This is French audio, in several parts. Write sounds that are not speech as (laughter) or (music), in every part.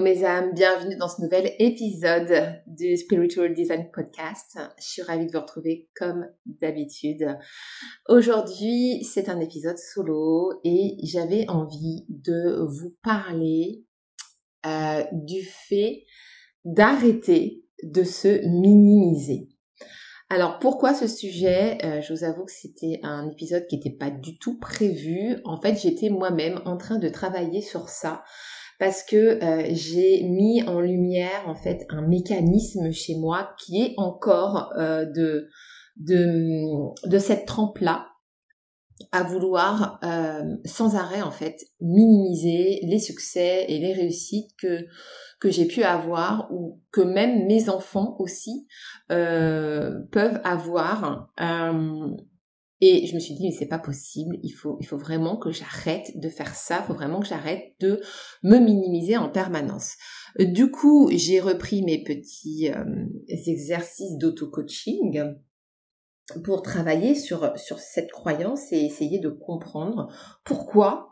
Mes âmes, bienvenue dans ce nouvel épisode du Spiritual Design Podcast. Je suis ravie de vous retrouver comme d'habitude. Aujourd'hui, c'est un épisode solo et j'avais envie de vous parler euh, du fait d'arrêter de se minimiser. Alors pourquoi ce sujet? Euh, Je vous avoue que c'était un épisode qui n'était pas du tout prévu. En fait, j'étais moi-même en train de travailler sur ça parce que euh, j'ai mis en lumière en fait un mécanisme chez moi qui est encore euh, de, de, de cette trempe-là à vouloir euh, sans arrêt en fait minimiser les succès et les réussites que que j'ai pu avoir ou que même mes enfants aussi peuvent avoir et je me suis dit, mais c'est pas possible, il faut, il faut vraiment que j'arrête de faire ça, il faut vraiment que j'arrête de me minimiser en permanence. Du coup, j'ai repris mes petits euh, exercices d'auto-coaching pour travailler sur, sur cette croyance et essayer de comprendre pourquoi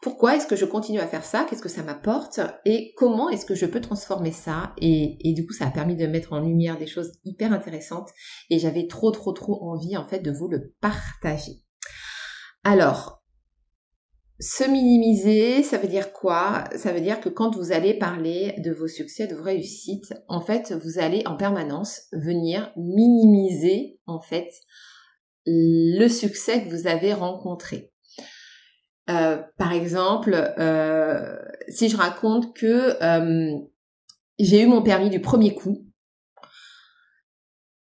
pourquoi est-ce que je continue à faire ça Qu'est-ce que ça m'apporte Et comment est-ce que je peux transformer ça et, du coup, ça a permis de mettre en lumière des choses hyper intéressantes et j'avais trop, trop, trop envie en fait de vous le partager. Alors, se minimiser, ça veut dire quoi? Ça veut dire que quand vous allez parler de vos succès, de vos réussites, en fait, vous allez en permanence venir minimiser en fait le succès que vous avez rencontré. Euh, par exemple, euh, si je raconte que euh, j'ai eu mon permis du premier coup,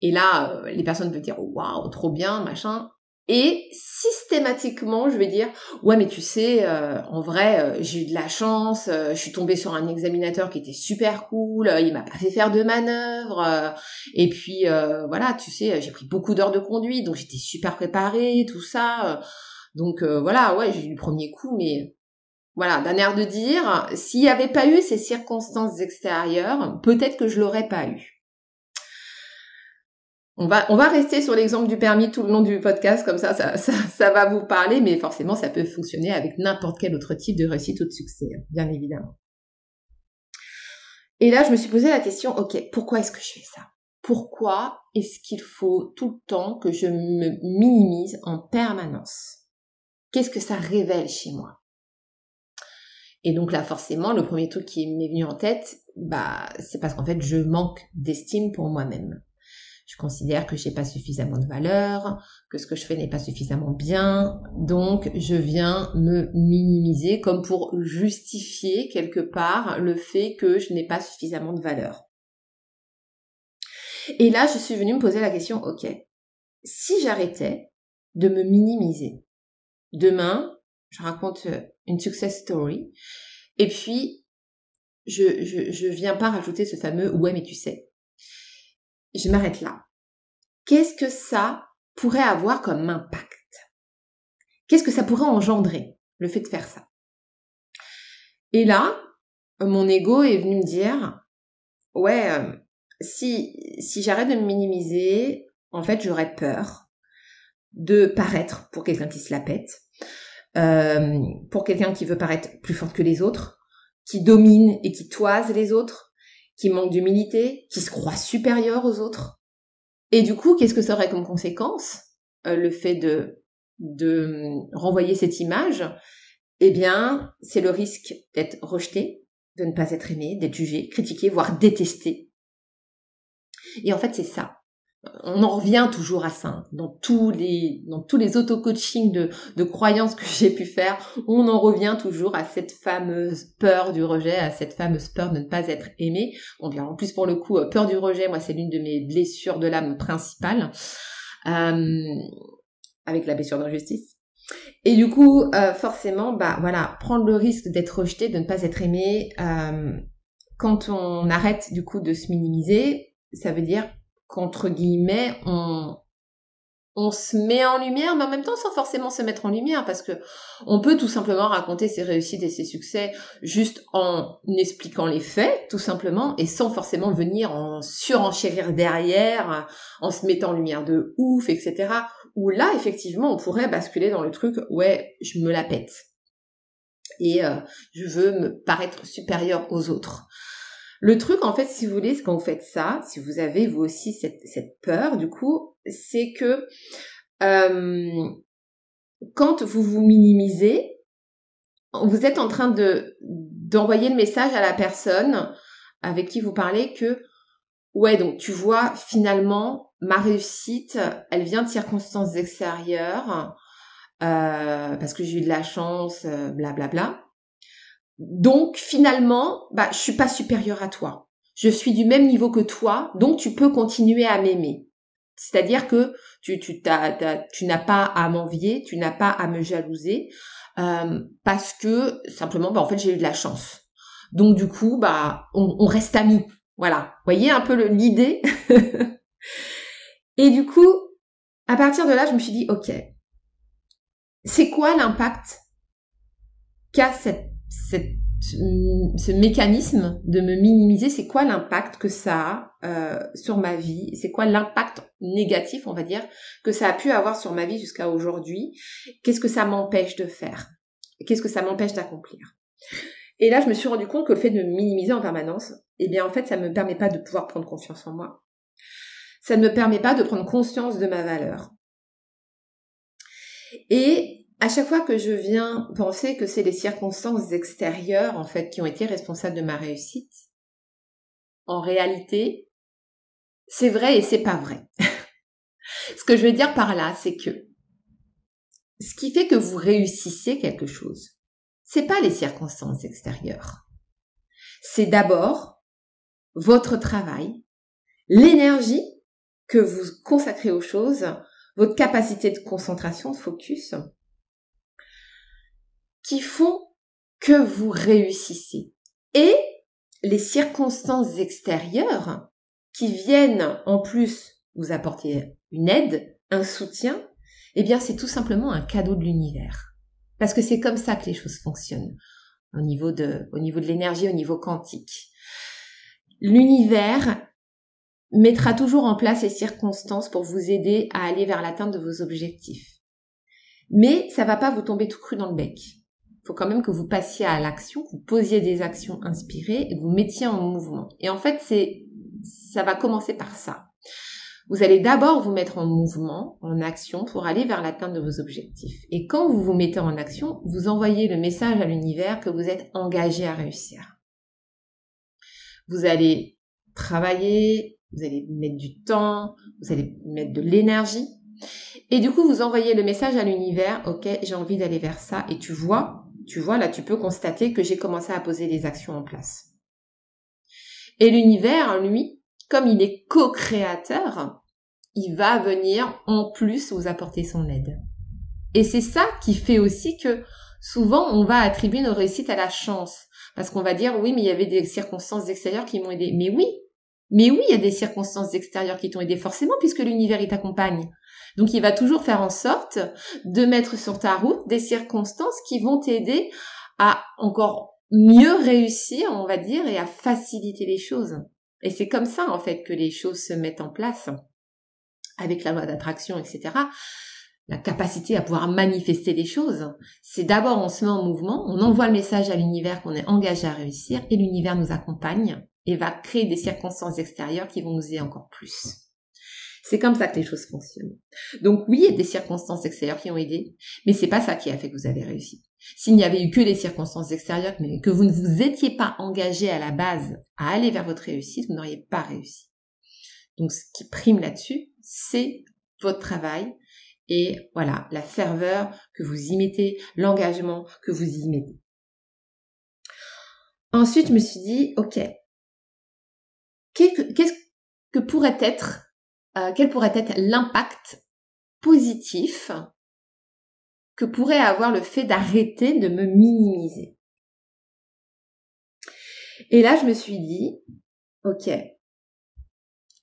et là, les personnes peuvent dire waouh, trop bien, machin. Et systématiquement, je vais dire ouais, mais tu sais, en vrai, j'ai eu de la chance. je suis tombée sur un examinateur qui était super cool. il m'a pas fait faire de manœuvre. et puis voilà, tu sais, j'ai pris beaucoup d'heures de conduite, donc j'étais super préparée, tout ça. Donc euh, voilà, ouais, j'ai eu le premier coup, mais voilà, d'un air de dire, s'il n'y avait pas eu ces circonstances extérieures, peut-être que je l'aurais pas eu. On va, on va rester sur l'exemple du permis tout le long du podcast, comme ça, ça, ça, va vous parler, mais forcément, ça peut fonctionner avec n'importe quel autre type de réussite ou de succès, bien évidemment. Et là, je me suis posé la question, ok, pourquoi est-ce que je fais ça? Pourquoi est-ce qu'il faut tout le temps que je me minimise en permanence? Qu'est-ce que ça révèle chez moi? Et donc là, forcément, le premier truc qui m'est venu en tête, bah, c'est parce qu'en fait, je manque d'estime pour moi-même. Je considère que j'ai pas suffisamment de valeur, que ce que je fais n'est pas suffisamment bien, donc je viens me minimiser comme pour justifier quelque part le fait que je n'ai pas suffisamment de valeur. Et là, je suis venue me poser la question, ok, si j'arrêtais de me minimiser, Demain, je raconte euh, une success story. Et puis, je, je, viens pas rajouter ce fameux ouais, mais tu sais. Je m'arrête là. Qu'est-ce que ça pourrait avoir comme impact? Qu'est-ce que ça pourrait engendrer, le fait de faire ça? Et là, mon ego est venu me dire, ouais, euh, si, si j'arrête de me minimiser, en fait, j'aurais peur de paraître pour quelqu'un qui se la pète, euh, pour quelqu'un qui veut paraître plus forte que les autres, qui domine et qui toise les autres, qui manque d'humilité, qui se croit supérieur aux autres. Et du coup, qu'est-ce que ça aurait comme conséquence euh, le fait de de renvoyer cette image? Eh bien, c'est le risque d'être rejeté, de ne pas être aimé, d'être jugé, critiqué, voire détesté. Et en fait, c'est ça on en revient toujours à ça. Dans tous les, dans tous les auto-coaching de, de croyances que j'ai pu faire, on en revient toujours à cette fameuse peur du rejet, à cette fameuse peur de ne pas être aimé. Bon, bien, en plus, pour le coup, euh, peur du rejet, moi, c'est l'une de mes blessures de l'âme principales, euh, avec la blessure d'injustice. Et du coup, euh, forcément, bah voilà, prendre le risque d'être rejeté, de ne pas être aimé, quand on arrête du coup de se minimiser, ça veut dire qu'entre guillemets, on, se met en lumière, mais en même temps sans forcément se mettre en lumière, parce que on peut tout simplement raconter ses réussites et ses succès juste en expliquant les faits, tout simplement, et sans forcément venir en surenchérir derrière, en se mettant en lumière de ouf, etc. Où là, effectivement, on pourrait basculer dans le truc, ouais, je me la pète. Et euh, je veux me paraître supérieur aux autres. Le truc, en fait, si vous voulez, quand vous faites ça, si vous avez vous aussi cette, peur, du coup, c'est que euh, quand vous vous minimisez, vous êtes en train de d'envoyer le message à la personne avec qui vous parlez que ouais donc tu vois finalement ma réussite elle vient de circonstances extérieures euh, parce que j'ai eu de la chance blablabla euh, bla, bla. Donc finalement, bah, je suis pas supérieure à toi. Je suis du même niveau que toi, donc tu peux continuer à m'aimer. C'est-à-dire que tu, tu, tu n'as pas à m'envier, tu n'as pas à me jalouser, euh, parce que simplement, bah, en fait, j'ai eu de la chance. Donc du coup, bah, on, on reste amis. Voilà. Voyez un peu l'idée? (laughs) Et du coup, à partir de là, je me suis dit, ok, c'est quoi l'impact qu'a cette ce mécanisme de me minimiser, c'est quoi l'impact que ça a euh, sur ma vie? C'est quoi l'impact négatif, on va dire, que ça a pu avoir sur ma vie jusqu'à aujourd'hui? Qu'est-ce que ça m'empêche de faire? Qu'est-ce que ça m'empêche d'accomplir? Et là, je me suis rendu compte que le fait de me minimiser en permanence, eh bien, en fait, ça ne me permet pas de pouvoir prendre confiance en moi. Ça ne me permet pas de prendre conscience de ma valeur. Et à chaque fois que je viens penser que c'est les circonstances extérieures, en fait, qui ont été responsables de ma réussite, en réalité, c'est vrai et c'est pas vrai. (laughs) ce que je veux dire par là, c'est que ce qui fait que vous réussissez quelque chose, c'est pas les circonstances extérieures. C'est d'abord votre travail, l'énergie que vous consacrez aux choses, votre capacité de concentration, de focus, qui font que vous réussissez. Et les circonstances extérieures qui viennent en plus vous apporter une aide, un soutien, eh bien c'est tout simplement un cadeau de l'univers. Parce que c'est comme ça que les choses fonctionnent au niveau de, au niveau de l'énergie, au niveau quantique. L'univers mettra toujours en place les circonstances pour vous aider à aller vers l'atteinte de vos objectifs. Mais ça va pas vous tomber tout cru dans le bec faut quand même que vous passiez à l'action, que vous posiez des actions inspirées et que vous mettiez en mouvement. Et en fait, c'est, ça va commencer par ça. Vous allez d'abord vous mettre en mouvement, en action, pour aller vers l'atteinte de vos objectifs. Et quand vous vous mettez en action, vous envoyez le message à l'univers que vous êtes engagé à réussir. Vous allez travailler, vous allez mettre du temps, vous allez mettre de l'énergie. Et du coup, vous envoyez le message à l'univers, ok, j'ai envie d'aller vers ça. Et tu vois, tu vois, là, tu peux constater que j'ai commencé à poser des actions en place. Et l'univers, lui, comme il est co-créateur, il va venir en plus vous apporter son aide. Et c'est ça qui fait aussi que souvent on va attribuer nos réussites à la chance. Parce qu'on va dire oui, mais il y avait des circonstances extérieures qui m'ont aidé. Mais oui, mais oui, il y a des circonstances extérieures qui t'ont aidé forcément puisque l'univers il t'accompagne. Donc il va toujours faire en sorte de mettre sur ta route des circonstances qui vont t'aider à encore mieux réussir, on va dire, et à faciliter les choses. Et c'est comme ça, en fait, que les choses se mettent en place avec la loi d'attraction, etc. La capacité à pouvoir manifester les choses. C'est d'abord on se met en mouvement, on envoie le message à l'univers qu'on est engagé à réussir et l'univers nous accompagne et va créer des circonstances extérieures qui vont nous aider encore plus. C'est comme ça que les choses fonctionnent. Donc oui, il y a des circonstances extérieures qui ont aidé, mais c'est pas ça qui a fait que vous avez réussi. s'il n'y avait eu que les circonstances extérieures, mais que vous ne vous étiez pas engagé à la base à aller vers votre réussite, vous n'auriez pas réussi. Donc ce qui prime là-dessus, c'est votre travail et voilà, la ferveur que vous y mettez, l'engagement que vous y mettez. Ensuite, je me suis dit, ok, qu'est-ce que pourrait être, euh, quel pourrait être l'impact positif que pourrait avoir le fait d'arrêter de me minimiser? Et là, je me suis dit, ok,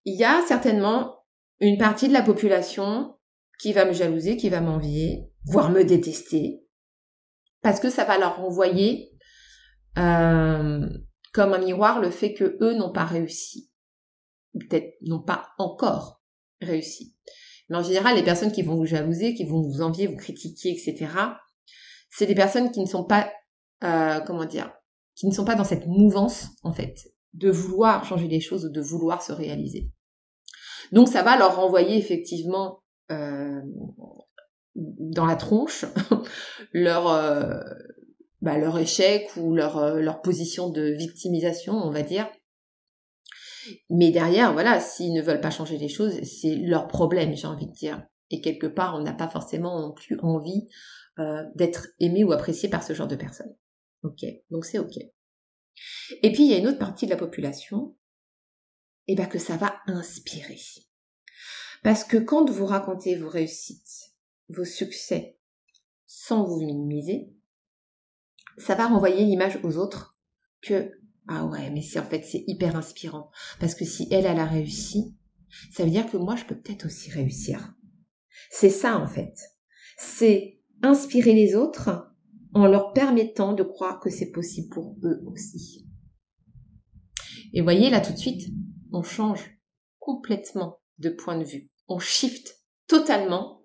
il y a certainement une partie de la population qui va me jalouser, qui va m'envier, voire me détester, parce que ça va leur renvoyer euh, comme un miroir le fait que eux n'ont pas réussi, peut-être n'ont pas encore réussi. Mais en général, les personnes qui vont vous jalouser, qui vont vous envier, vous critiquer, etc., c'est des personnes qui ne sont pas, euh, comment dire, qui ne sont pas dans cette mouvance, en fait, de vouloir changer les choses ou de vouloir se réaliser. Donc ça va leur renvoyer effectivement euh, dans la tronche (laughs) leur euh, bah, leur échec ou leur euh, leur position de victimisation, on va dire. Mais derrière, voilà, s'ils ne veulent pas changer les choses, c'est leur problème, j'ai envie de dire. Et quelque part, on n'a pas forcément non plus envie euh, d'être aimé ou apprécié par ce genre de personnes. Ok, donc c'est ok. Et puis il y a une autre partie de la population, et eh ben que ça va inspirer. Parce que quand vous racontez vos réussites, vos succès, sans vous minimiser, ça va renvoyer l'image aux autres que ah ouais, mais c'est en fait c'est hyper inspirant parce que si elle elle a réussi, ça veut dire que moi je peux peut-être aussi réussir. C'est ça en fait. C'est inspirer les autres en leur permettant de croire que c'est possible pour eux aussi. Et voyez là tout de suite, on change complètement de point de vue. On shift totalement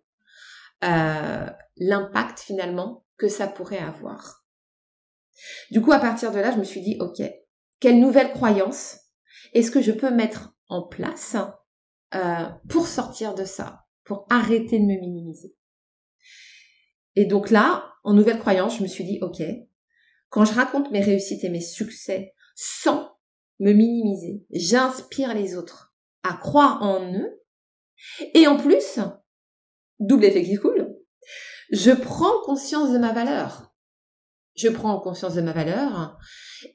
euh, l'impact finalement que ça pourrait avoir. Du coup, à partir de là, je me suis dit, ok, quelle nouvelle croyance est-ce que je peux mettre en place euh, pour sortir de ça, pour arrêter de me minimiser? Et donc là, en nouvelle croyance, je me suis dit, ok, quand je raconte mes réussites et mes succès sans me minimiser, j'inspire les autres à croire en eux. Et en plus, double effet qui coule, je prends conscience de ma valeur. Je prends conscience de ma valeur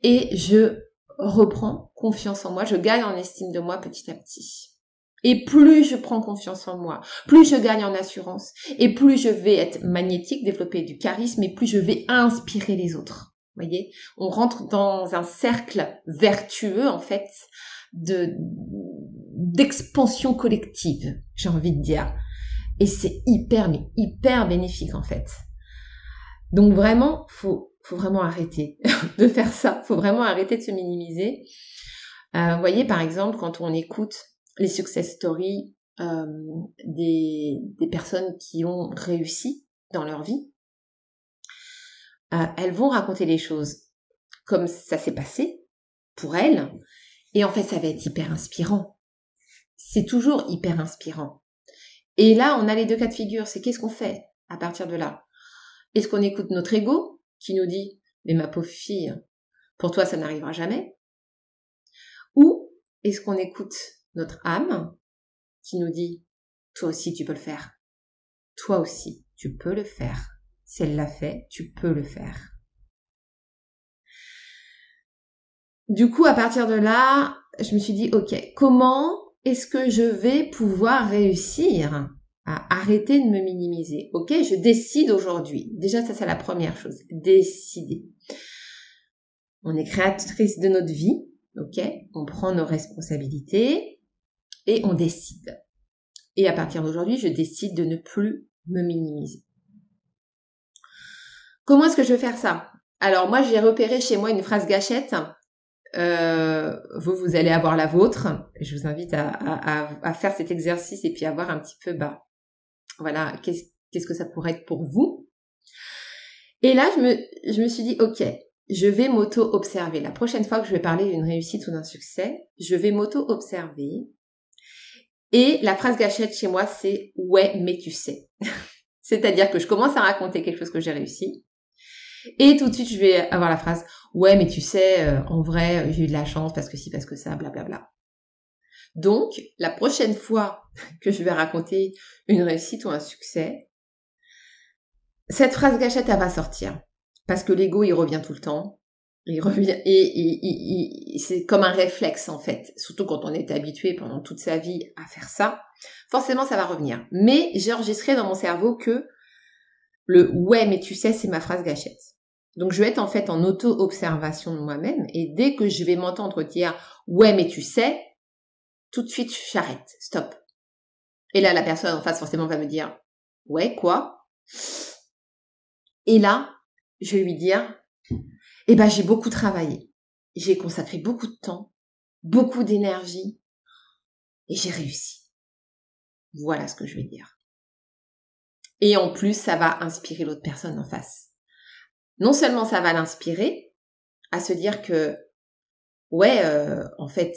et je reprends confiance en moi, je gagne en estime de moi petit à petit. Et plus je prends confiance en moi, plus je gagne en assurance, et plus je vais être magnétique, développer du charisme, et plus je vais inspirer les autres. Vous voyez, on rentre dans un cercle vertueux en fait de d'expansion collective, j'ai envie de dire. Et c'est hyper mais hyper bénéfique en fait. Donc vraiment, faut faut vraiment arrêter (laughs) de faire ça. Faut vraiment arrêter de se minimiser. Euh, vous voyez, par exemple, quand on écoute les success stories euh, des, des, personnes qui ont réussi dans leur vie, euh, elles vont raconter les choses comme ça s'est passé pour elles. Et en fait, ça va être hyper inspirant. C'est toujours hyper inspirant. Et là, on a les deux cas de figure. C'est qu'est-ce qu'on fait à partir de là? Est-ce qu'on écoute notre ego? Qui nous dit Mais ma pauvre fille, pour toi ça n'arrivera jamais Ou est-ce qu'on écoute notre âme qui nous dit Toi aussi tu peux le faire. Toi aussi tu peux le faire. Si elle l'a fait, tu peux le faire. Du coup, à partir de là, je me suis dit, ok, comment est-ce que je vais pouvoir réussir? À arrêter de me minimiser. Ok, je décide aujourd'hui. Déjà, ça c'est la première chose. Décider. On est créatrice de notre vie. Ok, on prend nos responsabilités et on décide. Et à partir d'aujourd'hui, je décide de ne plus me minimiser. Comment est-ce que je vais faire ça? Alors moi, j'ai repéré chez moi une phrase gâchette. Euh, vous, vous allez avoir la vôtre. Je vous invite à, faire cet exercice et puis à voir un petit peu bah, voilà, qu'est-ce que ça pourrait être pour vous Et là, je me, suis dit, ok, je vais m'auto-observer. La prochaine fois que je vais parler d'une réussite ou d'un succès, je vais m'auto-observer. Et la phrase gâchette chez moi, c'est ouais, mais tu sais. (laughs) C'est-à-dire que je commence à raconter quelque chose que j'ai réussi. Et tout de suite, je vais avoir la phrase ouais, mais tu sais, euh, en vrai, j'ai eu de la chance parce que si, parce que ça, blablabla. Bla, bla. Donc, la prochaine fois (laughs) que je vais raconter une réussite ou un succès, cette phrase gâchette, elle va sortir. Parce que l'ego, il revient tout le temps. Il revient et, c'est comme un réflexe en fait, surtout quand on est habitué pendant toute sa vie à faire ça. Forcément, ça va revenir. Mais j'ai enregistré dans mon cerveau que le ouais, mais tu sais, c'est ma phrase gâchette. Donc je vais être en fait en auto-observation de moi-même et dès que je vais m'entendre dire ouais, mais tu sais, tout de suite j'arrête, stop. Et là, la personne en face forcément va me dire ouais, quoi? Et là, je vais lui dire eh ben, j'ai beaucoup travaillé. J'ai consacré beaucoup de temps, beaucoup d'énergie et j'ai réussi. Voilà ce que je vais dire. Et en plus, ça va inspirer l'autre personne en face. Non seulement ça va l'inspirer à se dire que, ouais, euh, en fait,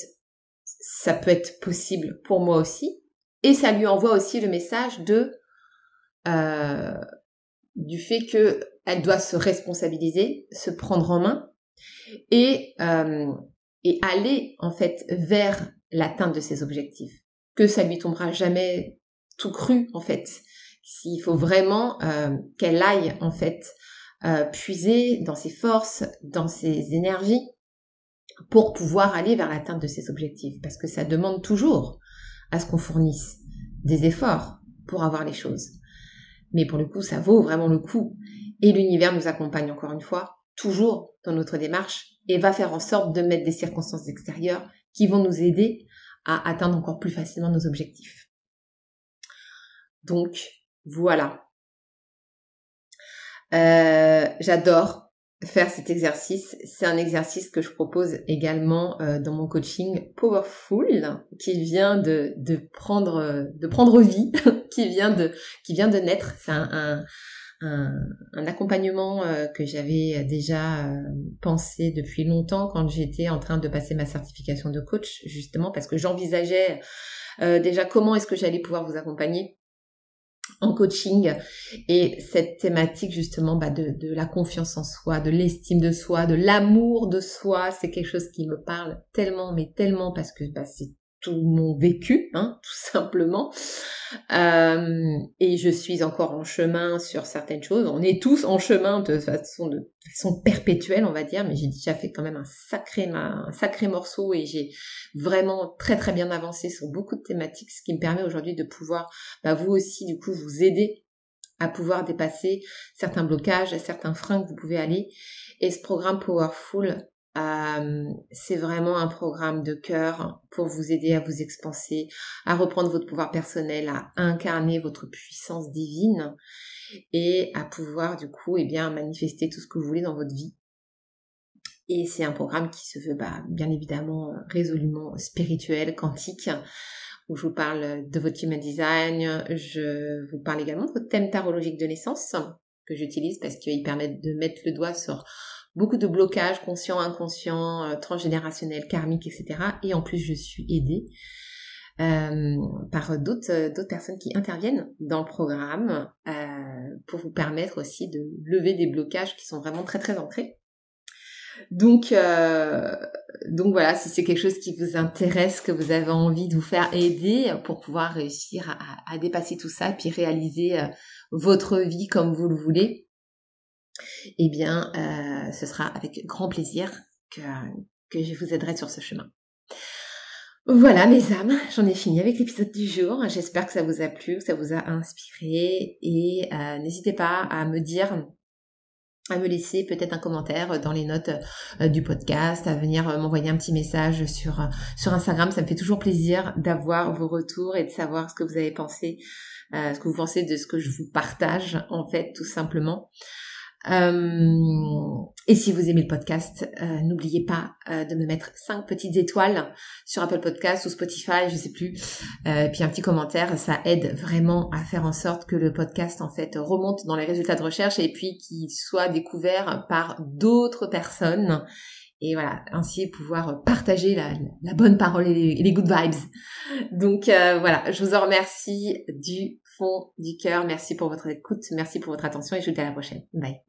ça peut être possible pour moi aussi, et ça lui envoie aussi le message de euh, du fait que elle doit se responsabiliser, se prendre en main et, euh, et aller en fait vers l'atteinte de ses objectifs. Que ça lui tombera jamais tout cru en fait. S'il faut vraiment euh, qu'elle aille en fait euh, puiser dans ses forces, dans ses énergies pour pouvoir aller vers l'atteinte de ses objectifs. Parce que ça demande toujours à ce qu'on fournisse des efforts pour avoir les choses. Mais pour le coup, ça vaut vraiment le coup. Et l'univers nous accompagne encore une fois, toujours dans notre démarche, et va faire en sorte de mettre des circonstances extérieures qui vont nous aider à atteindre encore plus facilement nos objectifs. Donc, voilà. Euh, j'adore faire cet exercice. C'est un exercice que je propose également euh, dans mon coaching Powerful, qui vient de, prendre de prendre vie, (laughs) qui vient de qui vient de naître. C'est un, un, accompagnement euh, que j'avais déjà euh, pensé depuis longtemps quand j'étais en train de passer ma certification de coach, justement parce que j'envisageais euh, déjà comment est-ce que j'allais pouvoir vous accompagner en coaching et cette thématique justement bah, de, la confiance en soi, de l'estime de soi, de l'amour de soi, c'est quelque chose qui me parle tellement, mais tellement parce que bah, c'est tout mon vécu, hein, (laughs) tout simplement. Euh, et je suis encore en chemin sur certaines choses. On est tous en chemin de façon, de, façon perpétuelle, on va dire, mais j'ai déjà fait quand même un sacré, un sacré morceau et j'ai vraiment très très bien avancé sur beaucoup de thématiques, ce qui me permet aujourd'hui de pouvoir, bah, vous aussi, du coup, vous aider à pouvoir dépasser certains blocages, certains freins que vous pouvez aller. Et ce programme Powerful, euh, c'est vraiment un programme de cœur pour vous aider à vous expanser, à reprendre votre pouvoir personnel, à incarner votre puissance divine et à pouvoir du coup eh bien manifester tout ce que vous voulez dans votre vie. Et c'est un programme qui se veut bah, bien évidemment résolument spirituel, quantique, où je vous parle de votre human design, je vous parle également de votre thème tarologique de naissance que j'utilise parce qu'il permet de mettre le doigt sur beaucoup de blocages conscients, inconscients, euh, transgénérationnels, karmiques, etc. Et en plus, je suis aidée euh, par d'autres euh, d'autres personnes qui interviennent dans le programme pour vous permettre aussi de lever des blocages qui sont vraiment très très ancrés. Donc donc voilà, si c'est quelque chose qui vous intéresse, que vous avez envie de vous faire aider pour pouvoir réussir à, à dépasser tout ça, puis réaliser votre vie comme vous le voulez, eh bien, euh, ce sera avec grand plaisir que, que je vous aiderai sur ce chemin. Voilà mes âmes, j'en ai fini avec l'épisode du jour. J'espère que ça vous a plu, que ça vous a inspiré et euh, n'hésitez pas à me dire à me laisser peut-être un commentaire dans les notes euh, du podcast, à venir m'envoyer un petit message sur sur Instagram. Ça me fait toujours plaisir d'avoir vos retours et de savoir ce que vous avez pensé, ce que vous pensez de ce que je vous partage en fait, tout simplement. Euh, et si vous aimez le podcast, euh, n'oubliez pas euh, de me mettre cinq petites étoiles sur Apple Podcast ou Spotify, je sais plus. et puis un petit commentaire, ça aide vraiment à faire en sorte que le podcast en fait remonte dans les résultats de recherche et puis qu'il soit découvert par d'autres personnes. Et voilà, ainsi pouvoir partager la, bonne parole et les, good vibes. Donc voilà, je vous en remercie du fond du cœur. Merci pour votre écoute, merci pour votre attention et je vous dis à la prochaine. Bye.